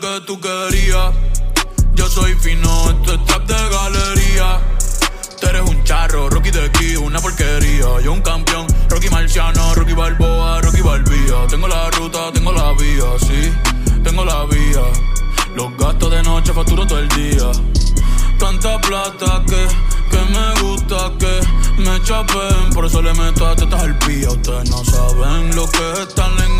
que tú querías. Yo soy fino, esto es trap de galería. Tú eres un charro, Rocky de aquí, una porquería. Yo un campeón, Rocky Marciano, Rocky Balboa, Rocky Balbía. Tengo la ruta, tengo la vía, sí, tengo la vía. Los gastos de noche facturo todo el día. Tanta plata que, que me gusta que me chapen. Por eso le meto a tetas al pía. Ustedes no saben lo que es estar en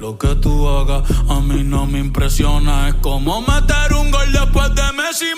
Lo que tú hagas a mí no me impresiona. Es como meter un gol después de Messi y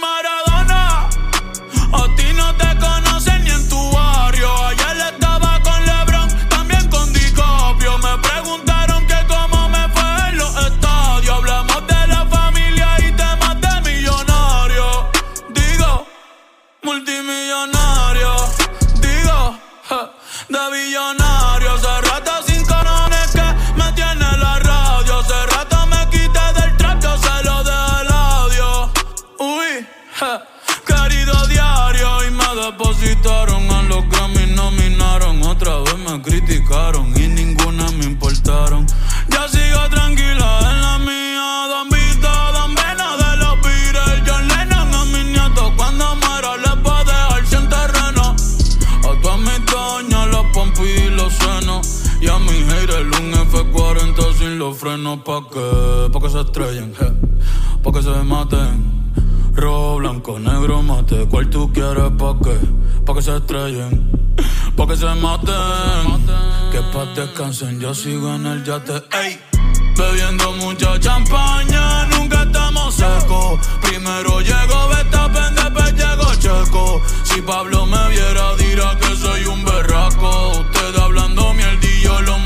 Y me depositaron a los Grammy, nominaron. Otra vez me criticaron y ninguna me importaron. Ya sigo tranquila en la mía. Don Vito, Don Vena de los Beatles. John Lennon a mis nietos. Cuando muera les voy a dejar sin terreno. A todas mis doñas, los pompis y los senos. Y a mi haters un F40 sin los frenos. ¿Pa' qué? Pa' que se estrellen. Pa' que se maten. Rojo, blanco, negro, mate. ¿Cuál tú quieres? ¿Pa' qué? Pa' que se estrellen. Pa' que se maten. Que pa' descansen, yo sigo en el yate. Ey. Bebiendo mucha champaña, nunca estamos secos. Primero llegó Betapen, después llegó Checo. Si Pablo me viera, dirá que soy un berraco. Usted hablando los míos por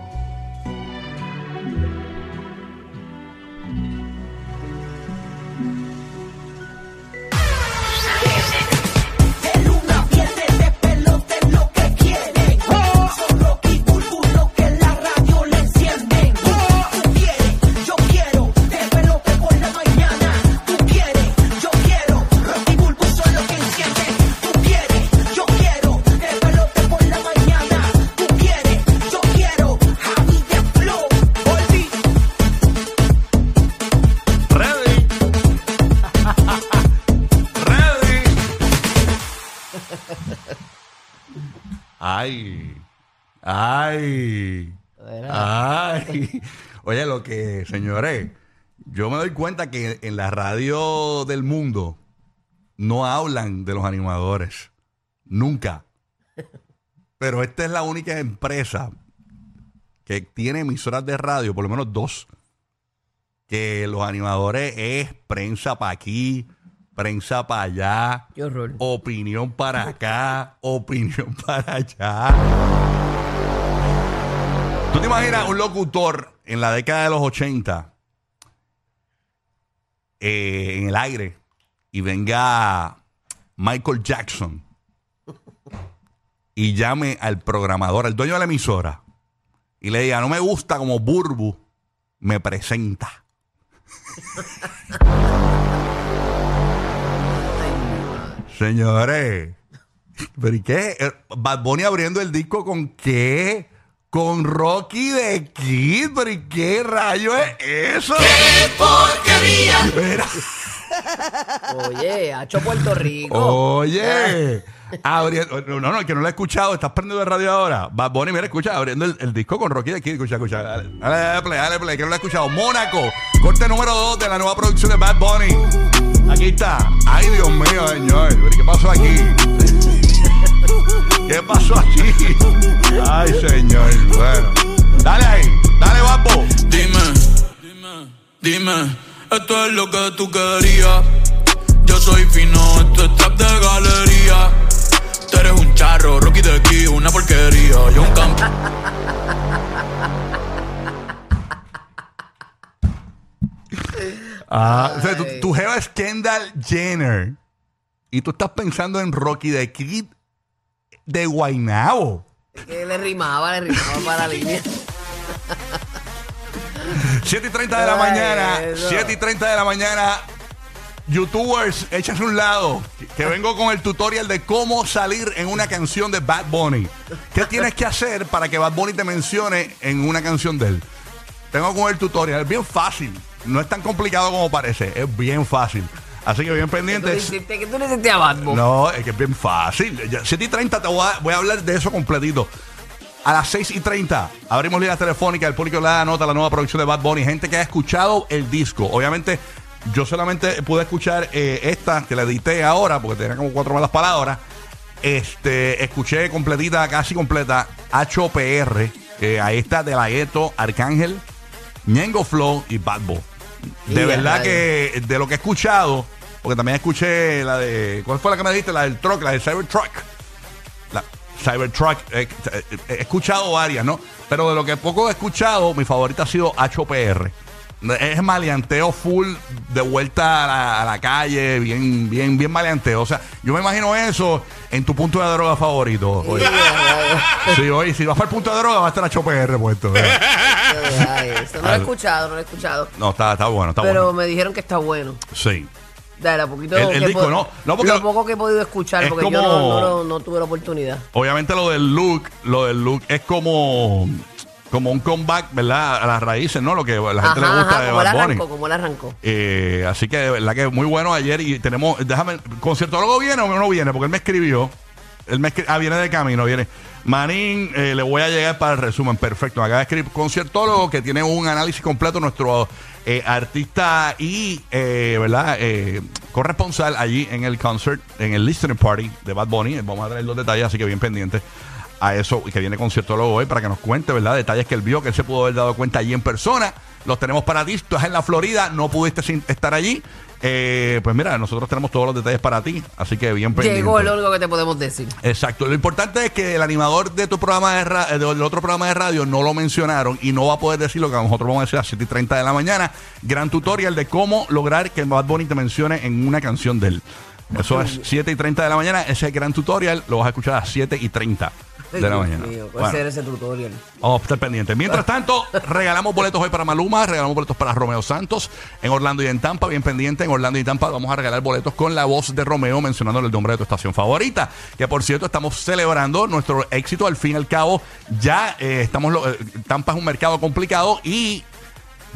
Ay. Ay. Oye, lo que, señores, yo me doy cuenta que en la radio del mundo no hablan de los animadores. Nunca. Pero esta es la única empresa que tiene emisoras de radio, por lo menos dos, que los animadores es prensa para aquí, prensa para allá, Qué horror. opinión para acá, opinión para allá. ¿Tú te imaginas un locutor en la década de los 80 eh, en el aire y venga Michael Jackson y llame al programador, al dueño de la emisora, y le diga, no me gusta como Burbu me presenta. Señores, ¿pero y qué? Eh, Bad Bunny abriendo el disco con qué? Con Rocky de Kid, pero ¿y qué rayo es eso? ¡Qué porquería! Mira, Oye, ha hecho Puerto Rico. Oye, abriendo, no, no, el que no lo he escuchado, estás prendiendo el radio ahora. Bad Bunny, mira, escucha, abriendo el, el disco con Rocky de Kid, escucha, escucha. Dale, dale, play, dale play, que no lo he escuchado. Mónaco, corte número 2 de la nueva producción de Bad Bunny. Aquí está. Ay, Dios mío, señor. Pero, ¿Qué pasó aquí? ¿Qué pasó aquí? Ay, señor. Bueno. Dale ahí, dale, Bambo. Dime, dime, dime, esto es lo que tú querías. Yo soy fino, esto es trap de galería. Tú eres un charro, Rocky de aquí, una porquería. Yo un campeón. Ah, o sea, tu, tu jeva es Kendall Jenner. Y tú estás pensando en Rocky de Kid de Guaynabo. Que le rimaba, le rimaba para la línea. 7 y 30 de la Ay, mañana. eso. 7 y 30 de la mañana. YouTubers, échase un lado. Que, que vengo con el tutorial de cómo salir en una canción de Bad Bunny. ¿Qué tienes que hacer para que Bad Bunny te mencione en una canción de él? Tengo con el tutorial. Es bien fácil. No es tan complicado como parece. Es bien fácil. Así que bien ¿Qué tú le pendientes. hiciste? ¿Qué tú le hiciste a Batman? No, es que es bien fácil. Ya, 7 y 30 te voy a, voy a hablar de eso completito. A las 6 y 30 abrimos líneas telefónicas. El público le da nota a la nueva producción de Bad Bunny. Gente que ha escuchado el disco. Obviamente, yo solamente pude escuchar eh, esta que la edité ahora porque tenía como cuatro malas palabras. Este, escuché completita, casi completa, HOPR. eh, ahí está De La Ghetto, Arcángel, Ñengo Flow y Bad Boy. De verdad que de lo que he escuchado, porque también escuché la de. ¿Cuál fue la que me dijiste? La del truck, la del Cybertruck. La Cybertruck. eh, eh, he escuchado varias, ¿no? Pero de lo que poco he escuchado, mi favorita ha sido HOPR. Es maleanteo full de vuelta a la, a la calle, bien, bien, bien maleanteo. O sea, yo me imagino eso en tu punto de droga favorito. Oye. Sí, oye, si vas para el punto de droga, va a estar puesto. ¿eh? Ay, eso no lo he escuchado, no lo he escuchado. No, está, está bueno, está Pero bueno. me dijeron que está bueno. Sí. Dale, a poquito El- disco, no. No, porque lo poco que he podido escuchar, es porque yo no, no tuve la oportunidad. Obviamente lo del look, lo del look es como, como un comeback, ¿verdad? A las raíces, ¿no? Lo que a la gente le gusta ajá, de Bad Bunny. arrancó, como él arrancó. Eh, así que de verdad que muy bueno ayer y tenemos, déjame, ¿conciertólogo viene o no viene? Porque él me escribió, él me escri- ah, viene de camino, viene. Manín, eh, le voy a llegar para el resumen, perfecto. Acaba de escribir conciertólogo que tiene un análisis completo, nuestro eh, artista y, eh, ¿verdad? Eh, corresponsal allí en el concert, en el listening party de Bad Bunny. Vamos a traer los detalles, así que bien pendientes a eso y que viene conciertólogo hoy para que nos cuente, ¿verdad? Detalles que él vio, que él se pudo haber dado cuenta allí en persona. Los tenemos para ti. Tú estás en la Florida, no pudiste sin- estar allí. Eh, pues mira, nosotros tenemos todos los detalles para ti, así que bien pendiente. Llegó lo único que te podemos decir. Exacto. Lo importante es que el animador de tu programa de ra- eh, del otro programa de radio no lo mencionaron y no va a poder decir lo que nosotros vamos a decir a las 7 y 30 de la mañana. Gran tutorial de cómo lograr que Bad Bunny te mencione en una canción de él. Eso es 7 y 30 de la mañana. Ese gran tutorial. Lo vas a escuchar a las 7 y 30 de la mañana. mío, ¿cuál Bueno. será ese tutorial? Vamos a estar pendientes. Mientras tanto, regalamos boletos hoy para Maluma, regalamos boletos para Romeo Santos en Orlando y en Tampa. Bien pendiente, en Orlando y Tampa vamos a regalar boletos con la voz de Romeo mencionándole el nombre de tu estación favorita. Que por cierto, estamos celebrando nuestro éxito. Al fin y al cabo, ya eh, estamos. lo- eh, Tampa es un mercado complicado y.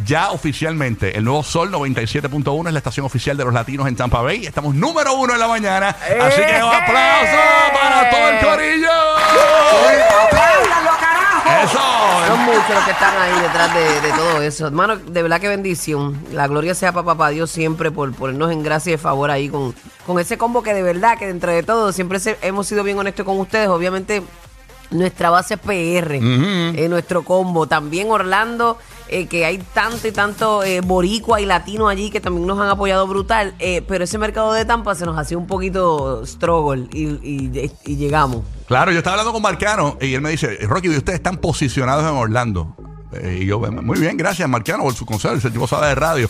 Ya oficialmente, el nuevo Sol 97.1 es la estación oficial de los latinos en Tampa Bay. Estamos número uno en la mañana. Así que un aplauso para todo el corillo. Eso. Son muchos los que están ahí detrás de, de todo eso. Hermano, de verdad que bendición. La gloria sea para papá Dios siempre por ponernos en gracia y favor ahí con, con ese combo que de verdad que dentro de todo siempre se- hemos sido bien honestos con ustedes. Obviamente nuestra base es PR, eh, nuestro combo. También Orlando, eh, que hay tanto y tanto eh, boricua y latino allí que también nos han apoyado brutal. eh, pero ese mercado de Tampa se nos hacía un poquito struggle y, y- y llegamos. Claro, yo estaba hablando con Marcano y él me dice, Rocky, ustedes están posicionados en Orlando. Eh, y yo, muy bien, gracias, Marquiano, por su consejo. Ese tipo sabe de radio.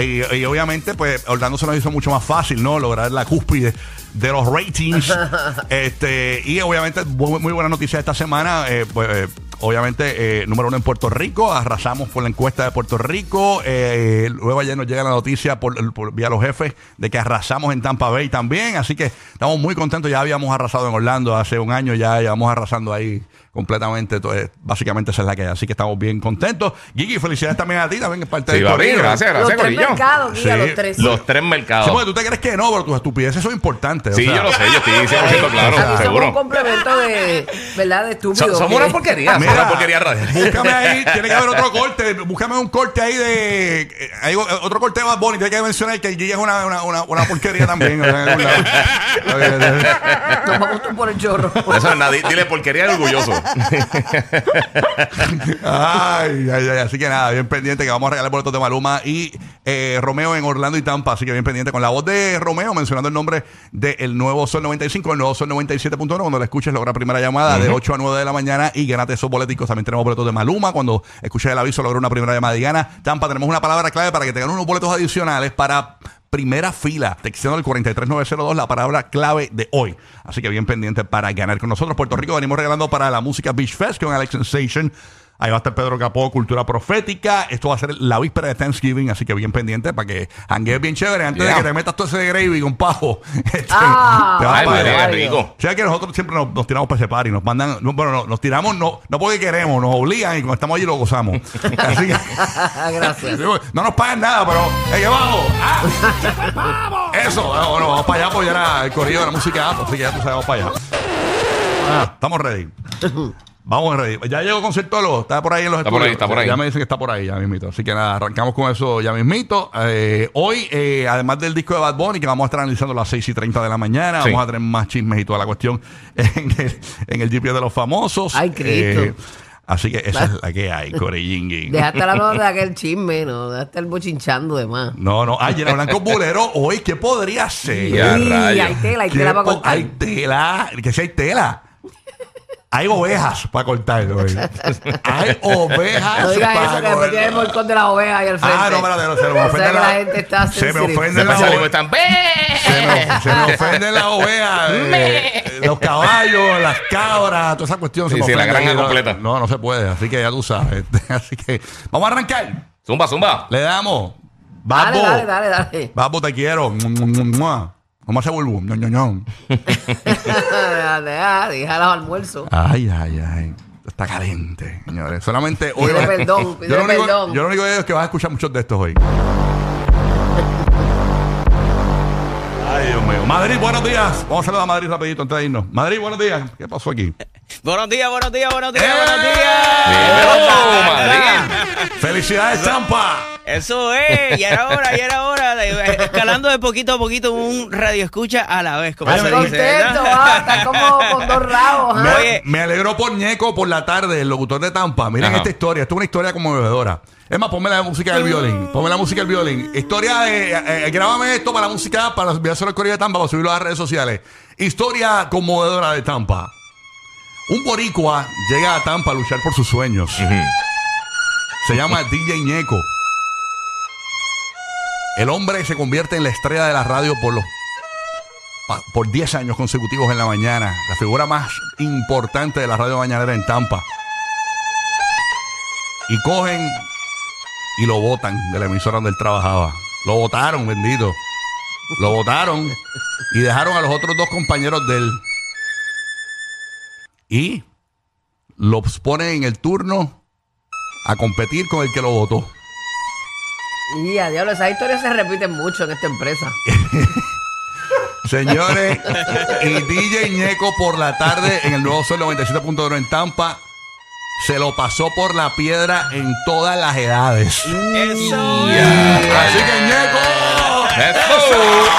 Y, y obviamente, pues, Orlando se nos hizo mucho más fácil, ¿no? Lograr la cúspide de los ratings. este Y obviamente, muy buena noticia esta semana. eh, pues, eh, Obviamente, eh, número uno en Puerto Rico, arrasamos por la encuesta de Puerto Rico. eh, luego ayer nos llega la noticia por, por- vía los jefes de que arrasamos en Tampa Bay también. Así que estamos muy contentos. Ya habíamos arrasado en Orlando hace un año, ya llevamos arrasando ahí completamente. todo, básicamente esa es la que hay. Así que estamos bien contentos. Gigi, felicidades también a ti, también es parte Sí, del corillo. gracias, Los gracias, tres mercados, guía, Sí. los tres. Los tres mercados. Sí, porque tú te crees que no, pero tus estupideces son importantes. o Sí, sea. yo lo sé, yo estoy 100% claro, somos un seguro. complemento de, ¿verdad? De So- estúpidos. somos una porquería, somos una porquería radial. Búscame ahí, tiene que haber otro corte. Búscame un corte ahí de. hay otro corte de Bad Bunny. Tiene que mencionar que el Gigi es una, una, una, una porquería también. o sea. Nos vamos tú por el chorro. Eso es nada, di- dile porquería de orgulloso. Ay, ay, ay, así que nada, bien pendiente que vamos a regalar boletos de Maluma y eh, Romeo en Orlando y Tampa. Así que bien pendiente con la voz de Romeo mencionando el nombre del nuevo Sol 95, el nuevo Sol 97.1. Cuando lo escuches, logra primera llamada de 8 a 9 de la mañana y gánate esos boleticos. También tenemos boletos de Maluma. Cuando escuches el aviso, logra una primera llamada y gana. Tampa, tenemos una palabra clave para que te ganen unos boletos adicionales para primera fila, textando el 43902, la palabra clave de hoy. Así que bien pendiente para ganar con nosotros. Puerto Rico venimos regalando para la música Beach Fest con Alex Sensation. Ahí va a estar Pedro Capó, Cultura Profética. Esto va a ser la víspera de Thanksgiving, así que bien pendiente para que hanguees bien chévere antes Yeah. de que te metas todo ese gravy con pavo. Este, Ah, te vas a Ay, rico. O sea que nosotros siempre nos, nos tiramos para ese party, nos mandan, no, bueno, no, nos tiramos no, no porque queremos, nos obligan y cuando estamos allí lo gozamos. Así que Gracias. no nos pagan nada, pero ¡eh, que vamos! ¡Ah! ¡Vamos! Eso, bueno, vamos para allá a apoyar al corrido de la música, así que ya tú sabes, vamos para allá. Ah, estamos ready. Vamos ready. Ya llegó Concertólogo, está por ahí en los Está por ahí, está por ahí. Ya me dicen que está por ahí, ya mismito. Así que nada, arrancamos con eso ya mismito. Eh, hoy, eh, además del disco de Bad Bunny, que vamos a estar analizando a las 6 y 30 de la mañana, Sí. vamos a tener más chismes y toda la cuestión en el, en el GPS de los famosos. Ay, Cristo. Eh, así que esa es la que hay, Coreyingui. Dejaste la nota de aquel chisme, ¿no? Dejaste el bochinchando de más. No, no. Ay, Llena Blanco Bulero, hoy, ¿qué podría ser? Rayos. hay tela, hay ¿Qué tela para cortar. Hay tela. Que si hay tela. Hay ovejas para cortar. güey. Hay ovejas No digas para eso, que después cortar. tiene el balcón de las ovejas ahí al frente. Ah, no, espérate, no, se me O sea ofende que la gente está Se me sensible. y ovejas. están. Se me, se me ofenden las ovejas, eh, los caballos, las cabras, toda esa cuestión. se Sí, me sí, la ofende. granja No, completa. No, no se puede. Así que ya tú sabes. Así que vamos a arrancar. Zumba, zumba. Le damos. Dale, Babo. dale, dale, dale. Babo, te quiero. ¿Cómo hace Bulbu? Ño, ño, ño. Deja, deja los almuerzos. Ay, ay, ay. Está caliente, señores. Solamente hoy. Pide a- perdón, yo, pide lo único, perdón. yo lo único que digo es que vas a escuchar muchos de estos hoy. Ay, Dios mío. Madrid, buenos días. Vamos a saludar a Madrid rapidito antes de irnos. Madrid, buenos días. ¿Qué pasó aquí? Buenos días, buenos días, buenos días, ¡Eh! buenos días. Dímelo, Madrid. ¡Felicidades, Champa! Eso es, ya era hora, ya era hora. escalando de poquito a poquito un radio escucha a la vez, como se dice. contento, ¿verdad? ah, estás como con dos rabos. Me, ¿ah? Oye. me alegró por Ñeco por la tarde, el locutor de Tampa. Miren Ajá. esta historia. Esto es una historia conmovedora. Es más, ponme la música del violín. Ponme la música del violín. Historia de. eh, eh, grábame esto para la música, para enviárselo al Correo de Tampa, para subirlo a las redes sociales. Historia conmovedora de Tampa. Un boricua llega a Tampa a luchar por sus sueños. Se llama DJ Ñeco. El hombre se convierte en la estrella de la radio por los por 10 años consecutivos en la mañana. La figura más importante de la radio mañanera en Tampa. Y cogen y lo botan de la emisora donde él trabajaba. Lo votaron, bendito. Lo votaron y dejaron a los otros dos compañeros de él. Y los ponen en el turno a competir con el que lo votó. Y a diablo, esas historias se repiten mucho en esta empresa. Señores, y DJ Ñeco por la tarde en el nuevo Sol 97.1 en Tampa se lo pasó por la piedra en todas las edades. Eso Así que Ñeco. Eso.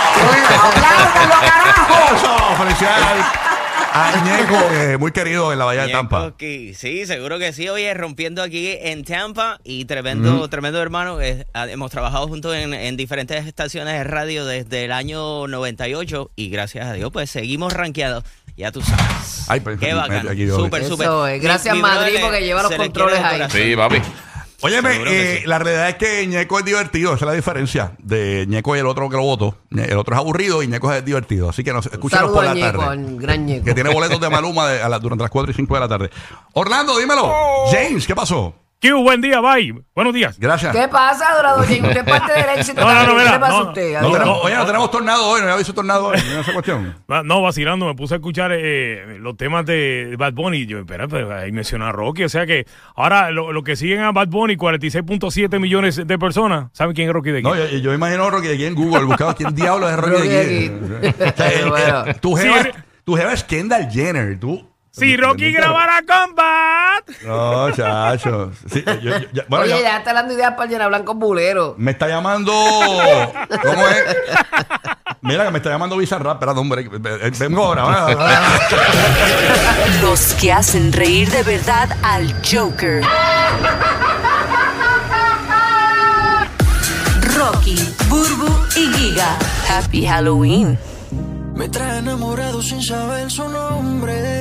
¡Apláudalo, carajo! ¡Eso! Felicidades a Ñeco, eh, muy querido en la Bahía de Tampa. Sí, seguro que sí. Oye, rompiendo aquí en Tampa y tremendo, tremendo hermano. eh, ah, hemos trabajado juntos en, en diferentes estaciones de radio desde el año 98 y gracias a Dios, pues seguimos rankeados. Ya tú sabes. Ay, pero- Qué bacano. aquí yo- Súper, súper. es. Gracias, Mi- mi Madrid, porque lleva los controles ahí. Sí, papi. Óyeme, eh, sí. la realidad es que Ñeco es divertido, esa es la diferencia de Ñeco y el otro que lo voto. El otro es aburrido y Ñeco es divertido. Así que nos, escúchanos por la Ñeco, tarde. al gran Ñeco. Que tiene boletos de Maluma de- a la- durante las 4 y 5 de la tarde. Orlando, dímelo. James, ¿qué pasó? Q, buen día, bye. Buenos días. Gracias. ¿Qué pasa, Dorado es parte del éxito. No, no, no. ¿Qué mira, le pasa no, a usted? No tenemos, oye, no tenemos tornado hoy, no había visto tornado hoy. No esa cuestión. No, vacilando, me puse a escuchar eh, los temas de Bad Bunny. Yo, espera, pero ahí menciona a Rocky. O sea que ahora lo, lo que siguen a Bad Bunny, 46.7 millones de personas. ¿Saben quién es Rocky de No, quién? yo, yo imagino Rocky de aquí en Google, buscaba quién diablos es Rocky Rocky de de aquí. aquí. O sea, eh, Bueno. eh, Tu jeva, Sí, tu jeva es Kendall Jenner, tú. Si Rocky grabara Combat. No, chacho. Sí, yo- yo- yo- bueno, Oye, ya está dando ideas para llenar blanco bulero. me está llamando. ¿Cómo es? Mira que me está llamando Bizarrap. Espera, hombre. eh, Vengo ahora. Los que hacen reír de verdad al Joker. Rocky, Burbu y Giga. Happy Halloween. Me trae enamorado sin saber su nombre.